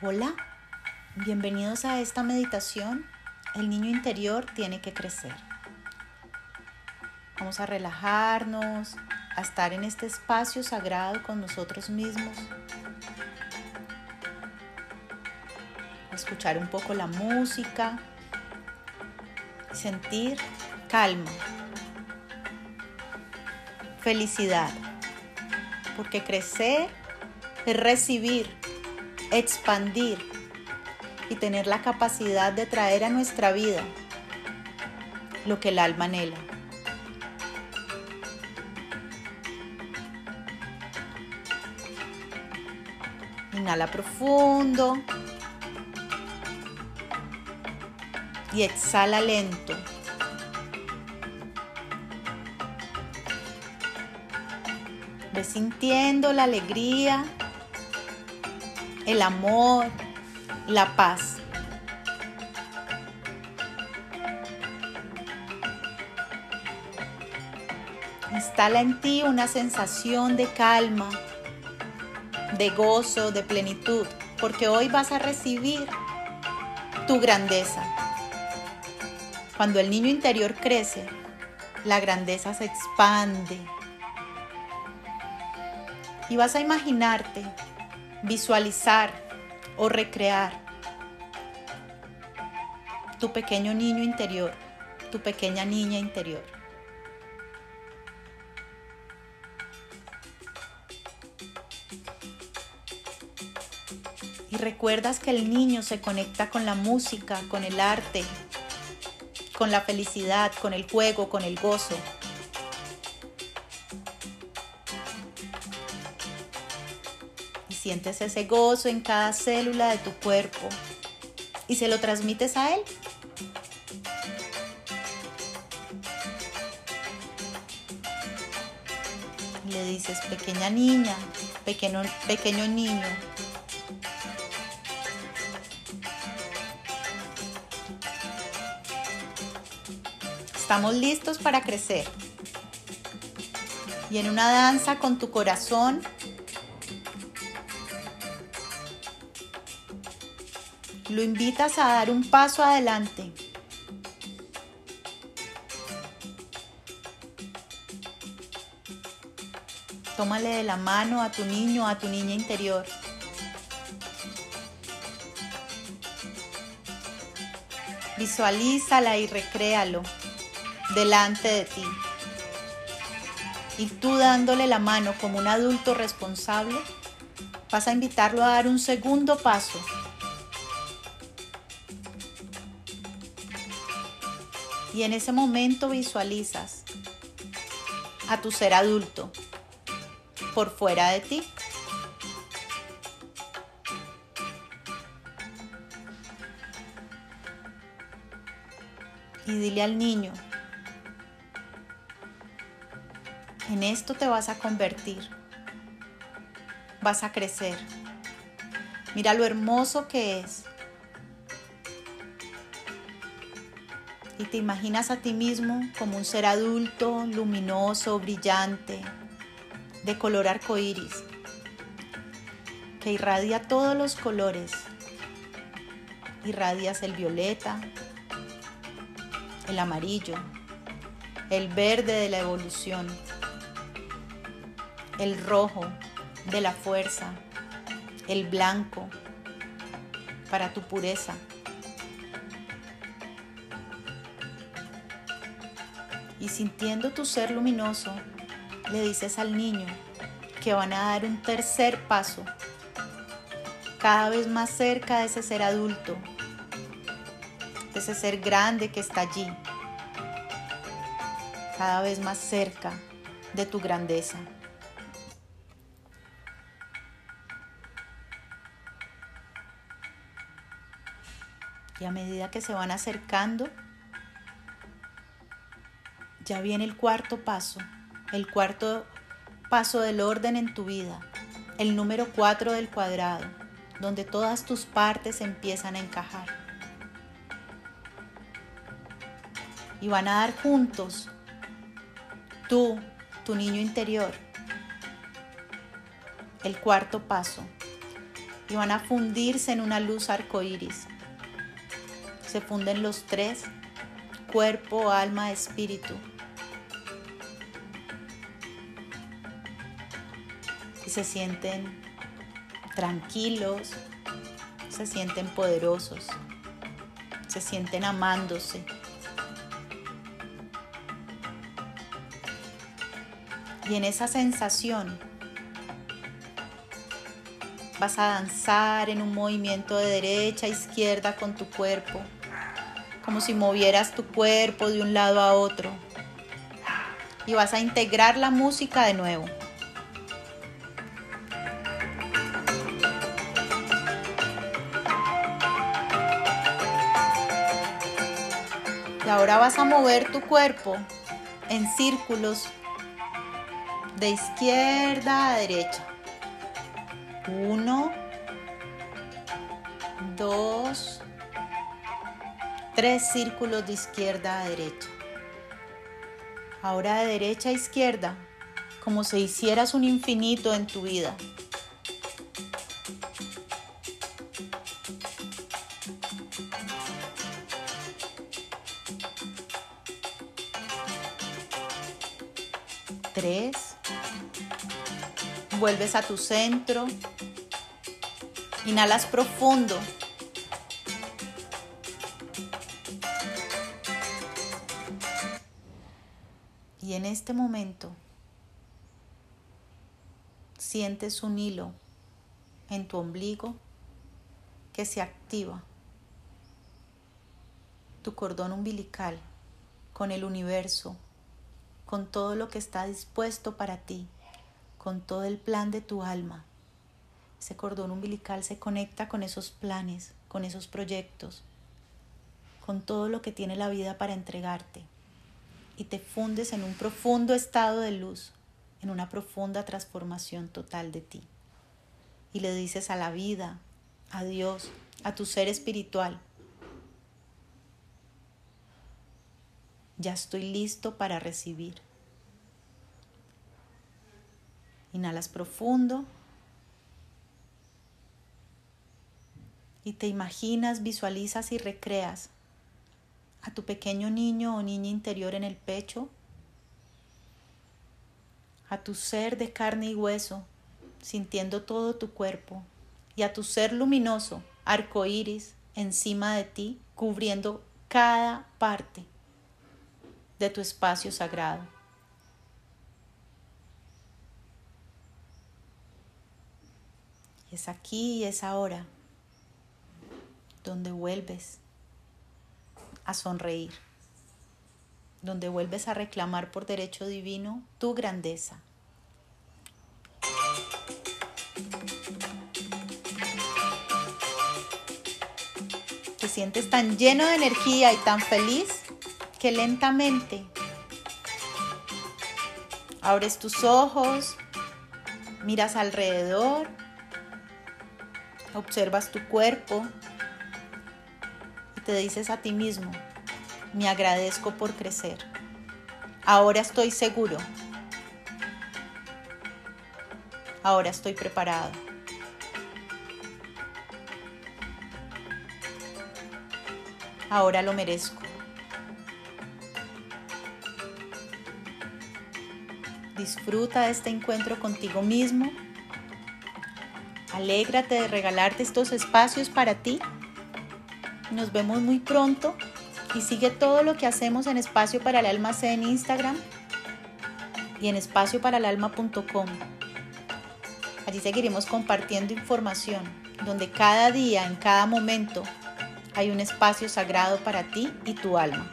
Hola, bienvenidos a esta meditación. El niño interior tiene que crecer. Vamos a relajarnos, a estar en este espacio sagrado con nosotros mismos, a escuchar un poco la música sentir calma, felicidad, porque crecer es recibir expandir y tener la capacidad de traer a nuestra vida lo que el alma anhela. Inhala profundo y exhala lento. Ve sintiendo la alegría el amor, la paz. Instala en ti una sensación de calma, de gozo, de plenitud, porque hoy vas a recibir tu grandeza. Cuando el niño interior crece, la grandeza se expande. Y vas a imaginarte visualizar o recrear tu pequeño niño interior, tu pequeña niña interior. Y recuerdas que el niño se conecta con la música, con el arte, con la felicidad, con el juego, con el gozo. Sientes ese gozo en cada célula de tu cuerpo y se lo transmites a él. Le dices, pequeña niña, pequeño, pequeño niño, Estamos listos para crecer. Y en una danza con tu corazón lo invitas a dar un paso adelante. Tómale de la mano a tu niño, a tu niña interior. Visualízala y recréalo delante de ti. Y tú dándole la mano como un adulto responsable, vas a invitarlo a dar un segundo paso Y en ese momento visualizas a tu ser adulto por fuera de ti. Y dile al niño, en esto te vas a convertir, vas a crecer. Mira lo hermoso que es y te imaginas a ti mismo como un ser adulto, luminoso, brillante, de color arcoíris, que irradia todos los colores. Irradias el violeta, el amarillo, el verde de la evolución, el rojo de la fuerza, el blanco para tu pureza y sintiendo tu ser luminoso, le dices al niño que van a dar un tercer paso, cada vez más cerca de ese ser adulto, de ese ser grande que está allí, cada vez más cerca de tu grandeza. Y a medida que se van acercando, ya viene el cuarto paso, el cuarto paso del orden en tu vida, el número cuatro del cuadrado, donde todas tus partes empiezan a encajar. Y van a dar juntos tú, tu niño interior, el cuarto paso. y van a fundirse en una luz arcoíris. Se funden los tres, cuerpo, alma, espíritu. Se sienten tranquilos, se sienten poderosos, se sienten amándose. Y en esa sensación Vas a danzar en un movimiento de derecha a izquierda con tu cuerpo, como si movieras tu cuerpo de un lado a otro. Y vas a integrar la música de nuevo. Ahora vas a mover tu cuerpo en círculos de izquierda a derecha. Uno, dos, tres círculos de izquierda a derecha. Ahora de derecha a izquierda, como si hicieras un infinito en tu vida. Vuelves a tu centro. Inhalas profundo. Y en este momento sientes un hilo en tu ombligo que se activa. Tu cordón umbilical con el universo, con todo lo que está dispuesto para ti, con todo el plan de tu alma. Ese cordón umbilical se conecta con esos planes, con esos proyectos, con todo lo que tiene la vida para entregarte. Y te fundes en un profundo estado de luz, en una profunda transformación total de ti. Y le dices a la vida, a Dios, a tu ser espiritual, ya estoy listo para recibir. Inhalas profundo y te imaginas, visualizas y recreas a tu pequeño niño o niña interior en el pecho, a tu ser de carne y hueso, sintiendo todo tu cuerpo, y a tu ser luminoso, arco iris, encima de ti, cubriendo cada parte de tu espacio sagrado. Es aquí y es ahora donde vuelves a sonreír, donde vuelves a reclamar por derecho divino tu grandeza. Te sientes tan lleno de energía y tan feliz que lentamente abres tus ojos, miras alrededor, observas tu cuerpo, te dices a ti mismo, me agradezco por crecer. Ahora estoy seguro. Ahora estoy preparado. Ahora lo merezco. Disfruta este encuentro contigo mismo. Alégrate de regalarte estos espacios para ti nos vemos muy pronto y sigue todo lo que hacemos en Espacio para el Alma C en Instagram y en espacioparalalma.com. Allí seguiremos compartiendo información donde cada día, en cada momento, hay un espacio sagrado para ti y tu alma.